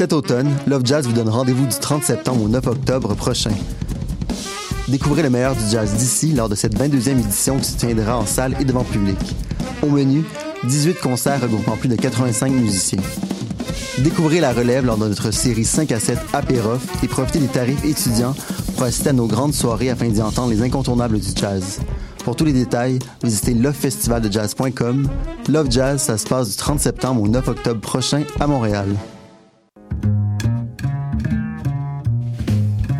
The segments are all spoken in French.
Cet automne, Love Jazz vous donne rendez-vous du 30 septembre au 9 octobre prochain. Découvrez le meilleur du jazz d'ici lors de cette 22e édition qui se tiendra en salle et devant public. Au menu, 18 concerts regroupant plus de 85 musiciens. Découvrez la relève lors de notre série 5 à 7 Apérof et profitez des tarifs étudiants pour à nos grandes soirées afin d'y entendre les incontournables du jazz. Pour tous les détails, visitez lovefestivaldejazz.com. Love Jazz, ça se passe du 30 septembre au 9 octobre prochain à Montréal.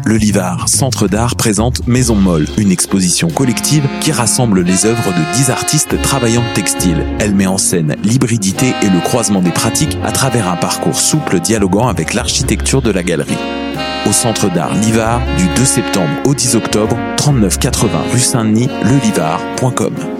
Le Livard, Centre d'art, présente Maison Molle, une exposition collective qui rassemble les œuvres de 10 artistes travaillant de textile. Elle met en scène l'hybridité et le croisement des pratiques à travers un parcours souple dialoguant avec l'architecture de la galerie. Au Centre d'art Livard, du 2 septembre au 10 octobre, 3980 rue Saint-Denis, lelivard.com.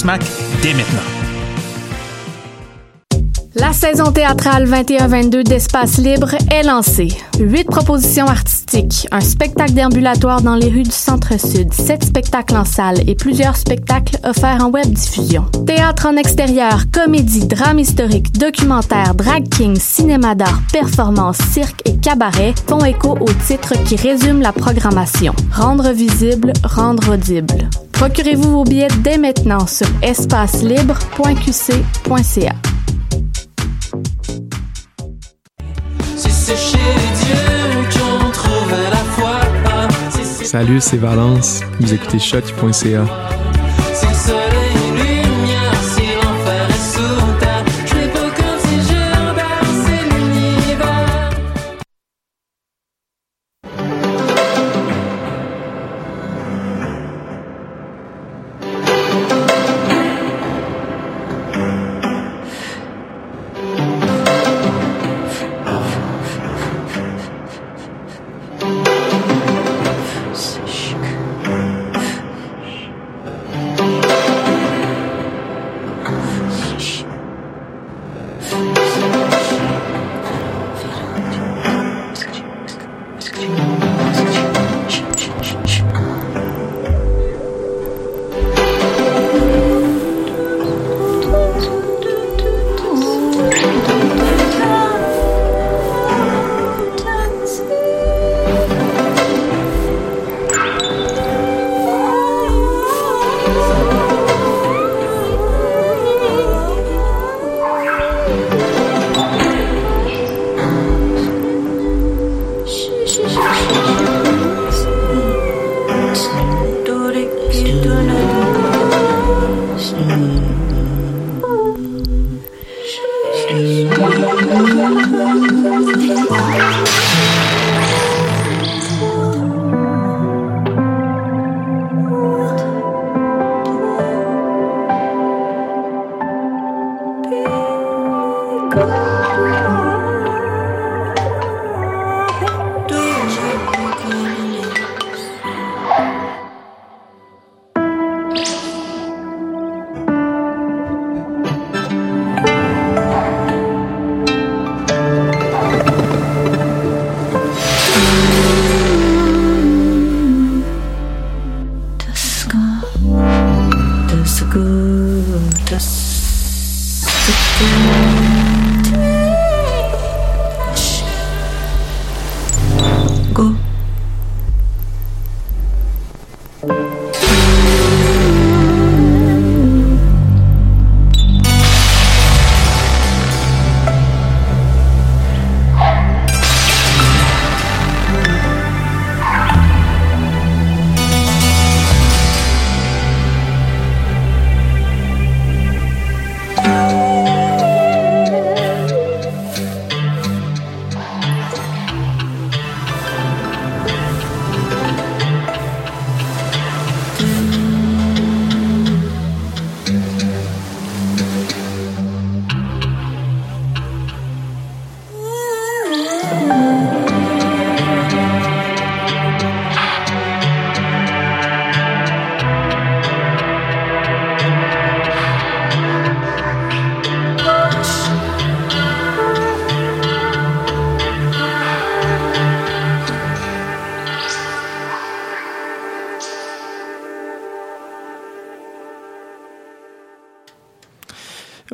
Dès maintenant. La saison théâtrale 21-22 d'Espace Libre est lancée. Huit propositions artistiques, un spectacle déambulatoire dans les rues du Centre-Sud, sept spectacles en salle et plusieurs spectacles offerts en web diffusion. Théâtre en extérieur, comédie, drame historique, documentaire, drag king, cinéma d'art, performance, cirque et cabaret font écho aux titres qui résument la programmation. Rendre visible, rendre audible. Procurez-vous vos billets dès maintenant sur espacelibre.qc.ca. Si c'est chez Dieu qu'on trouve la foi, si c'est Salut, c'est Valence. Vous écoutez choc.ca.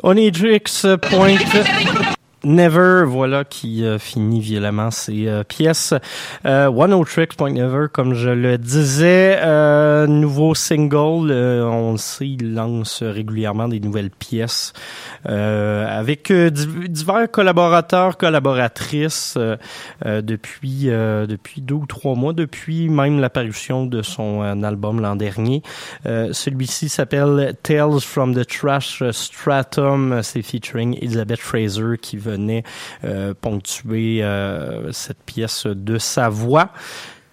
Onyedrix Point Never, voilà, qui euh, finit violemment ses euh, pièces. Euh, One O Tricks Point Never, comme je le disais, euh, nouveau single, euh, on le sait, il lance régulièrement des nouvelles pièces avec div- divers collaborateurs, collaboratrices depuis depuis deux ou trois mois, depuis même l'apparition de son album l'an dernier. Celui-ci s'appelle Tales from the Trash Stratum. C'est featuring Elizabeth Fraser qui venait euh, ponctuer euh, cette pièce de sa voix.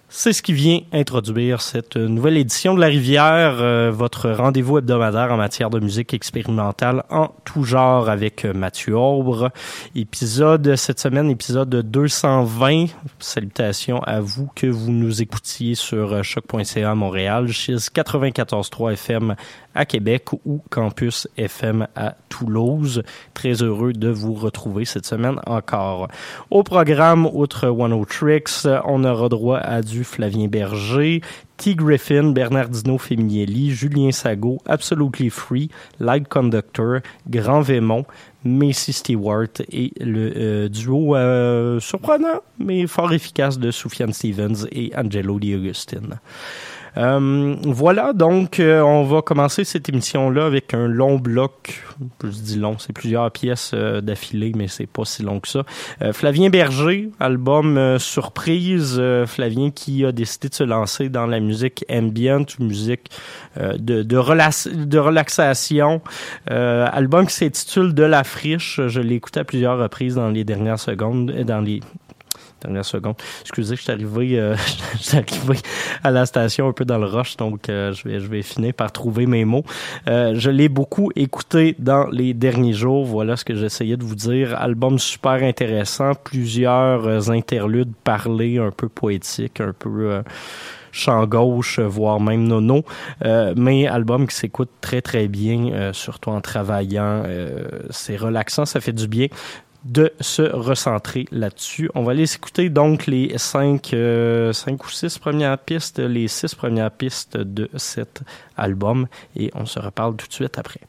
C'est ce qui vient introduire cette nouvelle édition de La Rivière, euh, votre rendez-vous hebdomadaire en matière de musique expérimentale en tout genre avec Mathieu Aubre. Épisode cette semaine, épisode 220. Salutations à vous que vous nous écoutiez sur choc.ca Montréal, chez 94.3 FM à Québec ou Campus FM à Toulouse. Très heureux de vous retrouver cette semaine encore. Au programme, outre One O Tricks, on aura droit à du Flavien Berger, T. Griffin, Bernardino Feminielli, Julien Sago, Absolutely Free, Light Conductor, Grand Vémont, Macy Stewart et le euh, duo euh, surprenant mais fort efficace de Soufiane Stevens et Angelo Di Agustin. Euh, voilà, donc euh, on va commencer cette émission-là avec un long bloc. Je dis long, c'est plusieurs pièces euh, d'affilée, mais c'est pas si long que ça. Euh, Flavien Berger, album surprise. Flavien qui a décidé de se lancer dans la musique ambient, musique de, de, relax- de relaxation. Album qui s'intitule De la friche. Je l'ai écouté à plusieurs reprises dans les dernières secondes, dans les dernière seconde. Excusez, je suis arrivé, euh, je suis arrivé à la station un peu dans le rush, donc euh, je vais, finir par trouver mes mots. Euh, je l'ai beaucoup écouté dans les derniers jours. Voilà ce que j'essayais de vous dire. Album super intéressant, plusieurs interludes parlés, un peu poétiques, un peu chant gauche, voire même nono, mais album qui s'écoute très très bien, surtout en travaillant. C'est relaxant, ça fait du bien de se recentrer là-dessus. On va aller écouter donc les euh, cinq, ou six premières pistes, les six premières pistes de cet album et on se reparle tout de suite après.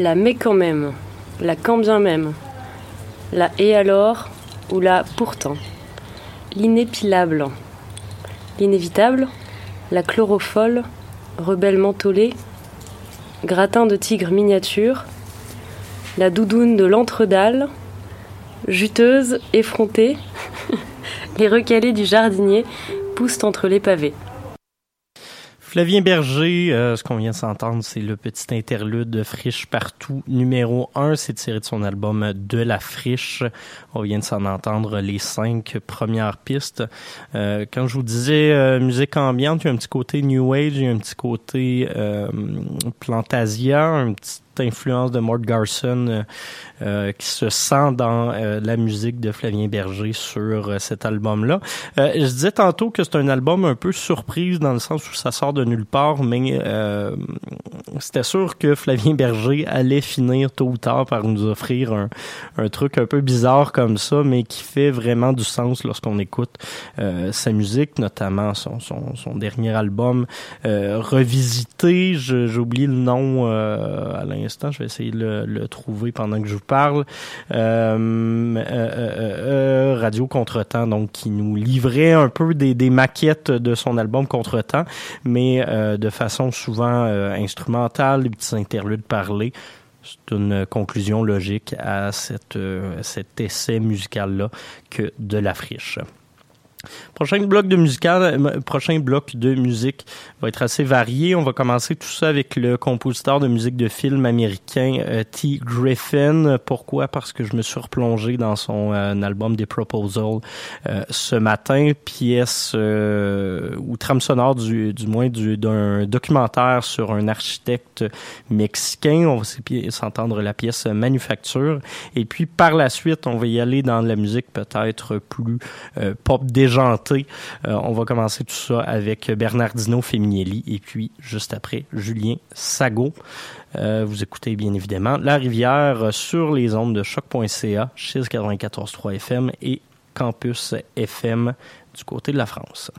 La mais quand même, la quand bien même, la et alors ou la pourtant, l'inépilable, l'inévitable, la chloropholle, rebelle mentholée, gratin de tigre miniature, la doudoune de l'entre-dalle, juteuse, effrontée, les recalés du jardinier poussent entre les pavés. Flavien Berger, euh, ce qu'on vient de s'entendre, c'est le petit interlude de Friche Partout numéro 1. C'est tiré de son album De la Friche. On vient de s'en entendre les cinq premières pistes. Euh, quand je vous disais euh, musique ambiante, il y a un petit côté New Age, il y a un petit côté euh, Plantasia, un petit influence de Mort Garson euh, euh, qui se sent dans euh, la musique de Flavien Berger sur cet album-là. Je disais tantôt que c'est un album un peu surprise dans le sens où ça sort de nulle part, mais c'était sûr que Flavien Berger allait finir tôt ou tard par nous offrir un, un truc un peu bizarre comme ça, mais qui fait vraiment du sens lorsqu'on écoute sa musique, notamment son, son, dernier album euh, revisité. J'ai oublié le nom l'instant. Je vais essayer de le, trouver pendant que je vous parle. Euh, euh, euh, Radio Contretemps, donc qui nous livrait un peu des, maquettes de son album Contretemps, mais de façon souvent instrumentale, des petits interludes parlés. C'est une conclusion logique à cette, cet essai musical-là que de la friche. Prochain bloc de musical, euh, prochain bloc de musique va être assez varié. On va commencer tout ça avec le compositeur de musique de film américain euh, T. Griffin. Pourquoi? Parce que je me suis replongé dans son euh, album des Proposal euh, ce matin, pièce ou trame sonore du, du moins du- d'un documentaire sur un architecte mexicain. On va s'entendre la pièce Manufacture. Et puis par la suite, on va y aller dans la musique peut-être plus pop Euh, on va commencer tout ça avec Bernardino Feminielli et puis juste après Julien Sago. Euh, vous écoutez bien évidemment La Rivière sur les ondes de choc.ca, chez 94.3 FM et Campus FM du côté de la France.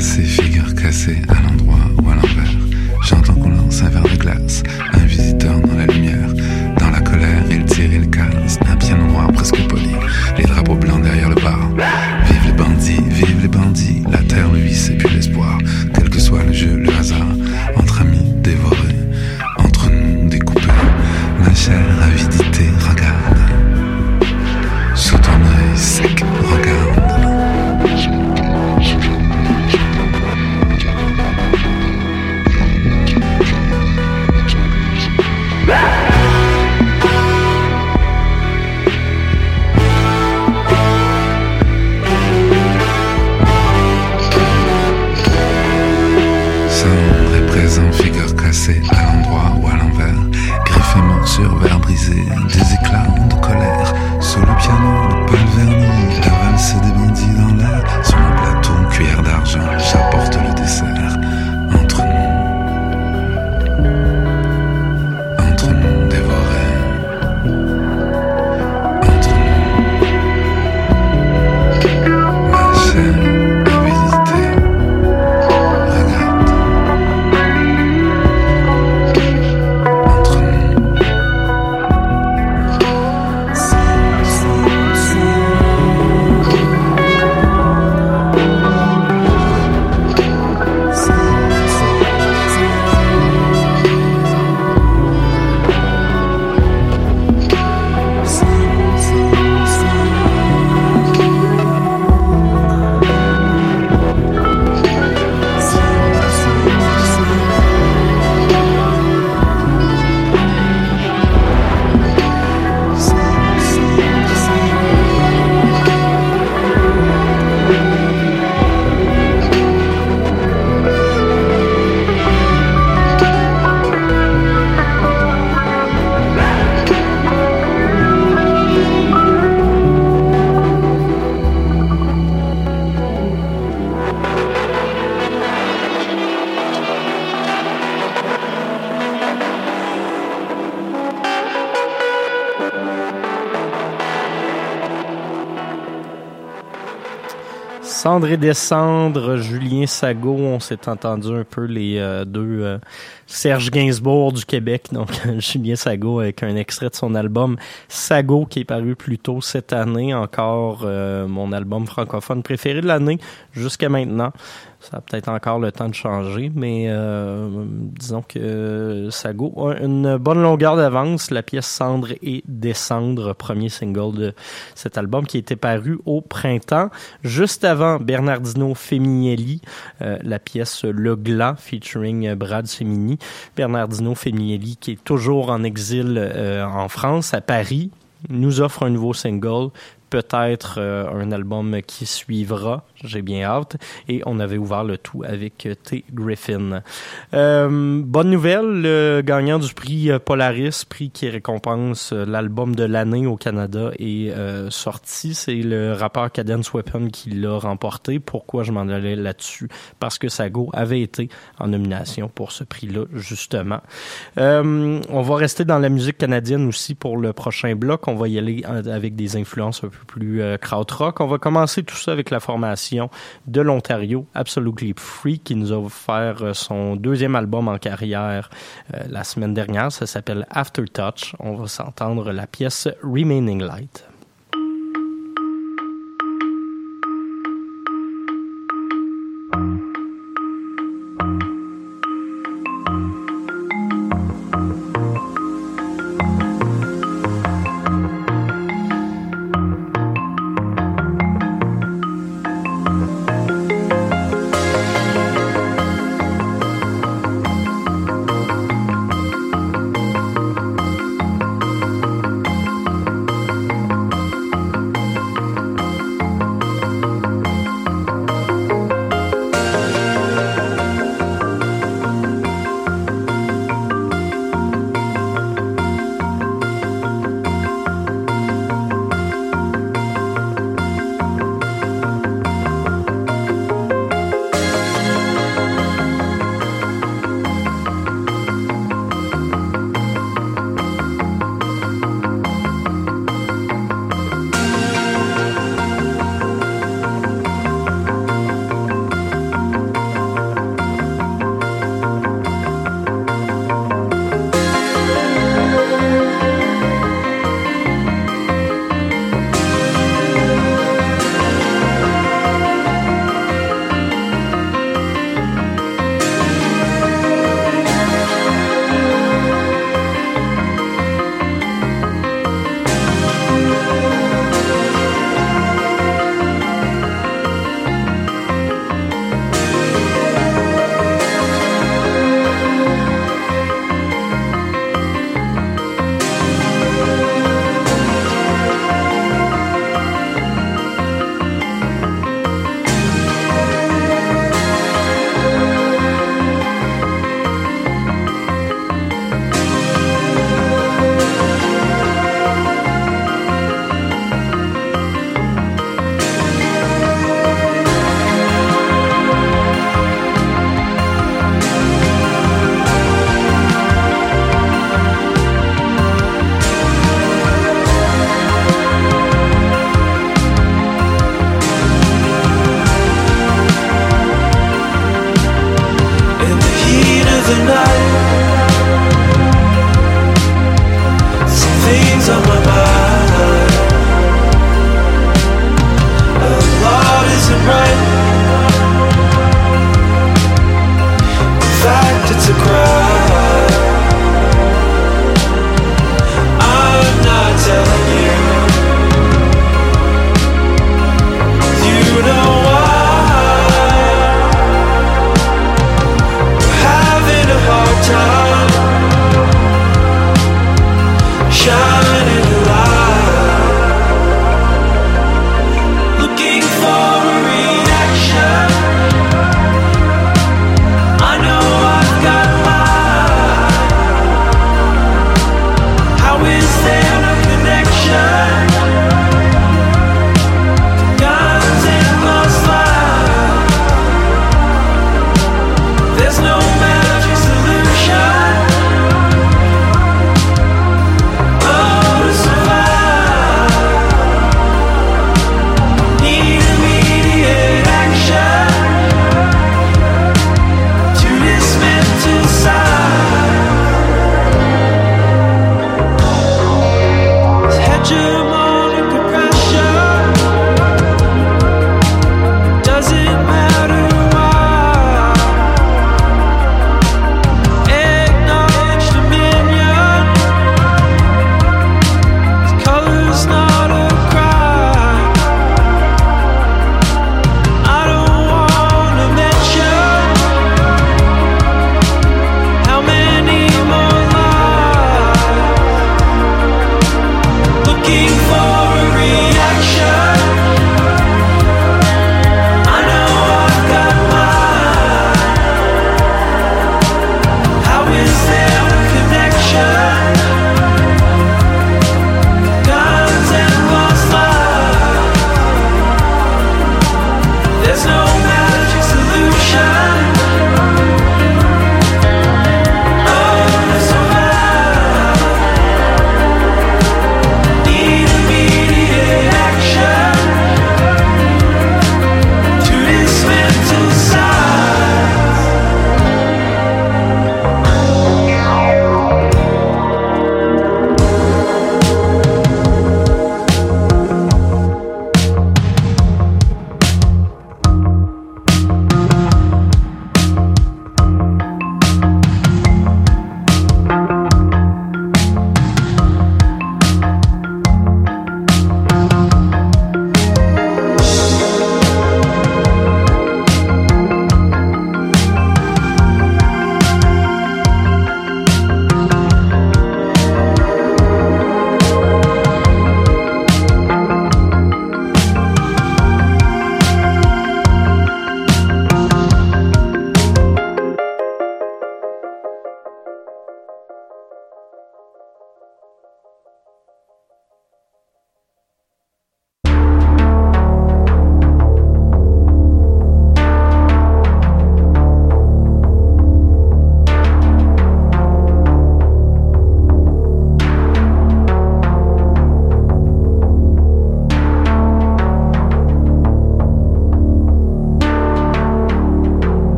Cendre est passée, figure cassée à l'endroit Et Descendre, Julien Sago, on s'est entendu un peu les euh, deux euh, Serge Gainsbourg du Québec, donc Julien Sago avec un extrait de son album Sago qui est paru plus tôt cette année, encore euh, mon album francophone préféré de l'année jusqu'à maintenant. Ça a peut-être encore le temps de changer, mais euh, disons que Sago a une bonne longueur d'avance. La pièce Cendre et Descendre, premier single de cet album qui était paru au printemps. Juste avant, Bernardino Feminielli, euh, la pièce Le Glas featuring Brad Semini. Bernardino Feminielli qui est toujours en exil euh, en France, à Paris, nous offre un nouveau single, peut-être euh, un album qui suivra, j'ai bien hâte, et on avait ouvert le tout avec euh, T. Griffin. Euh, bonne nouvelle, le gagnant du prix euh, Polaris, prix qui récompense euh, l'album de l'année au Canada, est sorti. C'est le rappeur Cadence Weapon qui l'a remporté. Pourquoi je m'en allais là-dessus? Parce que Sago avait été en nomination pour ce prix-là, justement. Euh, on va rester dans la musique canadienne aussi pour le prochain bloc. On va y aller avec des influences un peu plus euh, krautrock. On va commencer tout ça avec la formation de l'Ontario, Absolutely Free, qui nous a offert euh, son deuxième album en carrière euh, la semaine dernière. Ça s'appelle Aftertouch. On va s'entendre la pièce Remaining Light.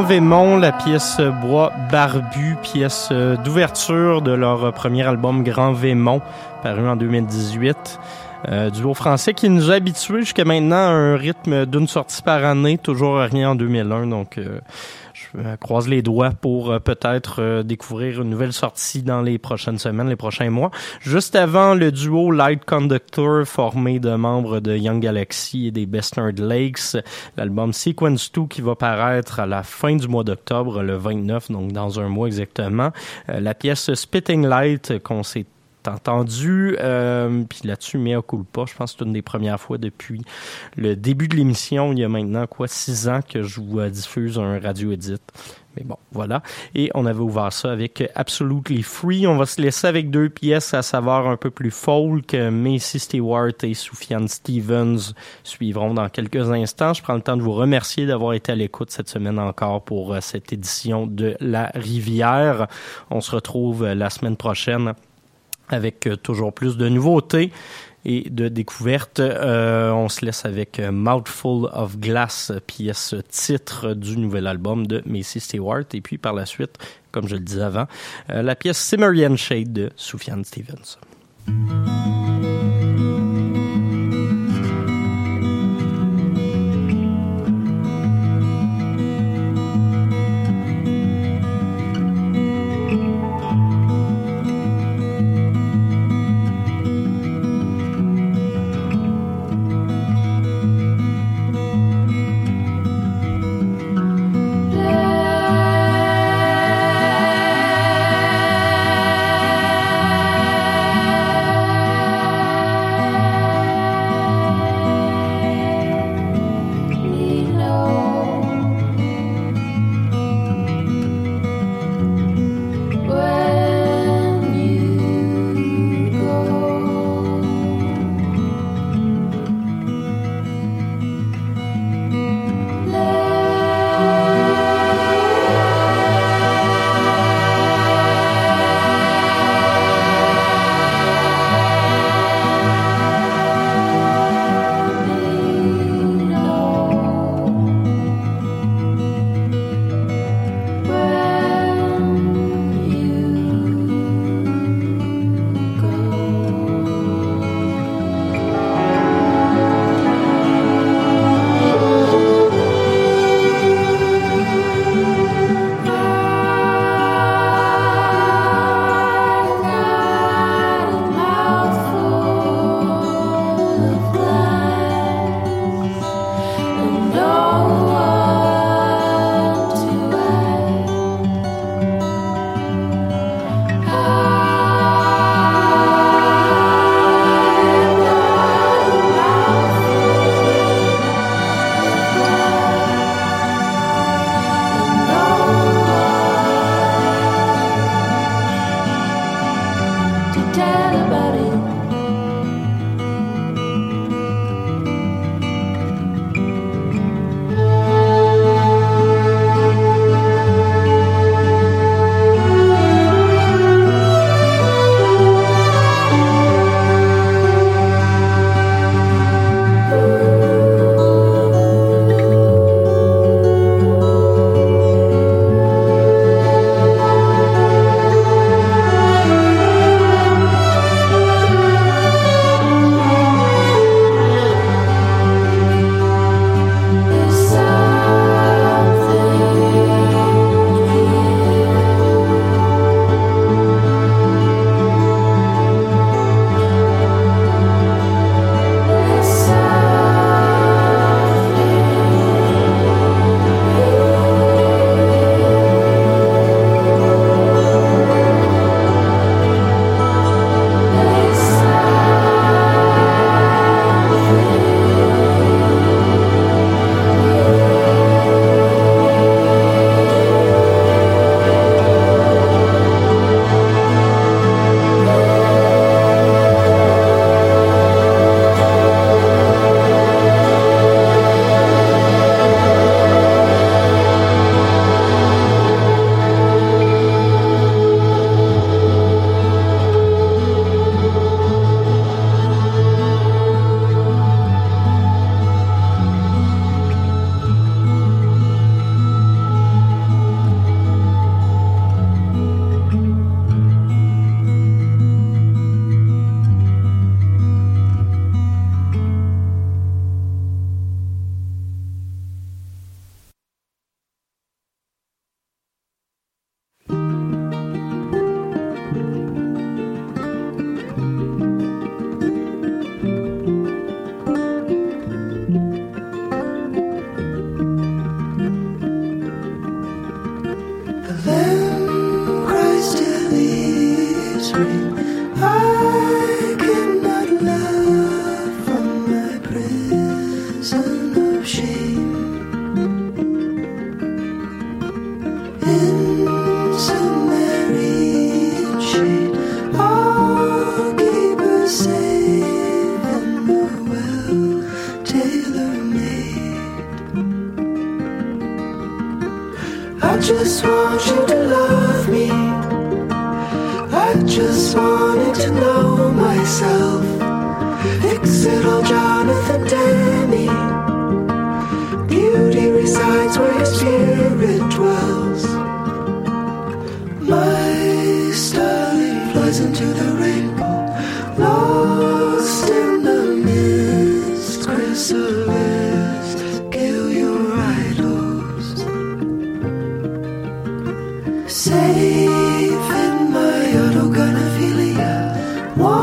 Grand Vémont, la pièce Bois Barbu, pièce euh, d'ouverture de leur euh, premier album Grand Vémont, paru en 2018. Euh, duo français qui nous a habitués jusqu'à maintenant à un rythme d'une sortie par année, toujours rien en 2001. Donc, euh, euh, croise les doigts pour euh, peut-être euh, découvrir une nouvelle sortie dans les prochaines semaines, les prochains mois. Juste avant, le duo Light Conductor, formé de membres de Young Galaxy et des Best Nerd Lakes, l'album Sequence 2 qui va paraître à la fin du mois d'octobre, le 29, donc dans un mois exactement. La pièce Spitting Light qu'on s'est entendu, euh, puis là-dessus, mea culpa, je pense que c'est une des premières fois depuis le début de l'émission, il y a maintenant quoi, six ans que je vous euh, diffuse un radio edit. Mais bon, voilà. Et on avait ouvert ça avec Absolutely Free. On va se laisser avec deux pièces à savoir un peu plus folk. Macy Stewart et Soufiane Stevens suivront dans quelques instants. Je prends le temps de vous remercier d'avoir été à l'écoute cette semaine encore pour euh, cette édition de La Rivière. On se retrouve la semaine prochaine avec euh, toujours plus de nouveautés et de découvertes. Euh, on se laisse avec euh, Mouthful of Glass, pièce titre du nouvel album de Macy Stewart. Et puis par la suite, comme je le disais avant, la pièce Cimmerian Shade de Soufiane Stevens.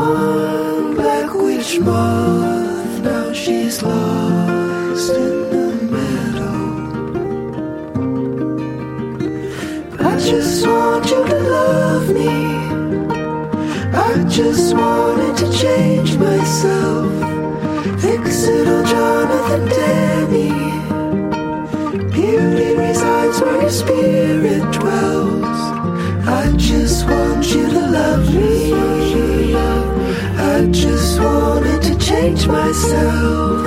one black witch moth. Now she's lost in the meadow. I just want you to love me. I just wanted to change myself. Exeter Jonathan Demi. Beauty resides where your spirit dwells. I just want you to love me. I just wanted to change myself.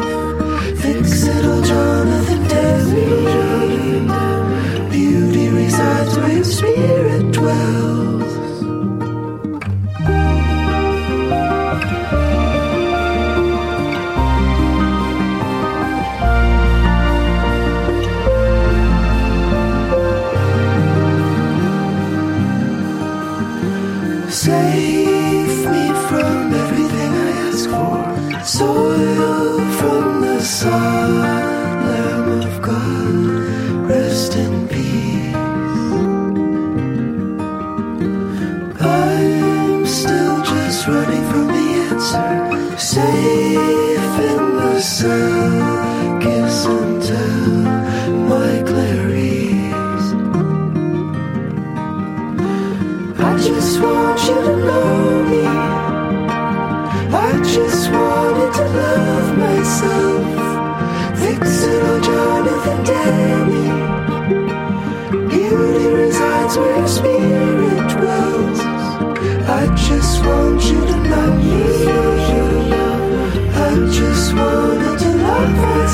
Fix it all, Jonathan Terry. Beauty resides where your spirit dwells.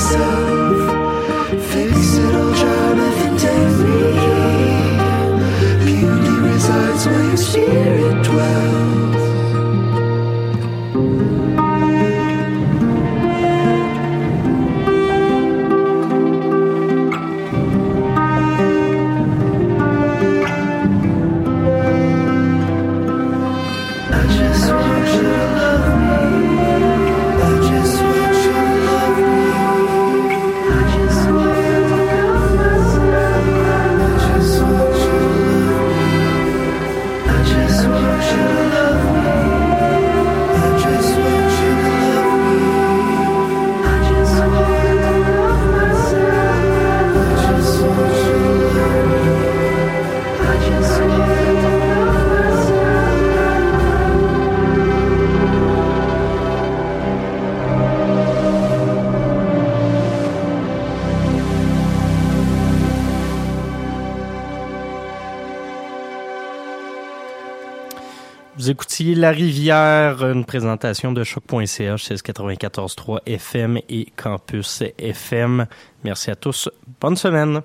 so La Rivière, une présentation de choc.ch, 1694.3 FM et Campus FM. Merci à tous. Bonne semaine.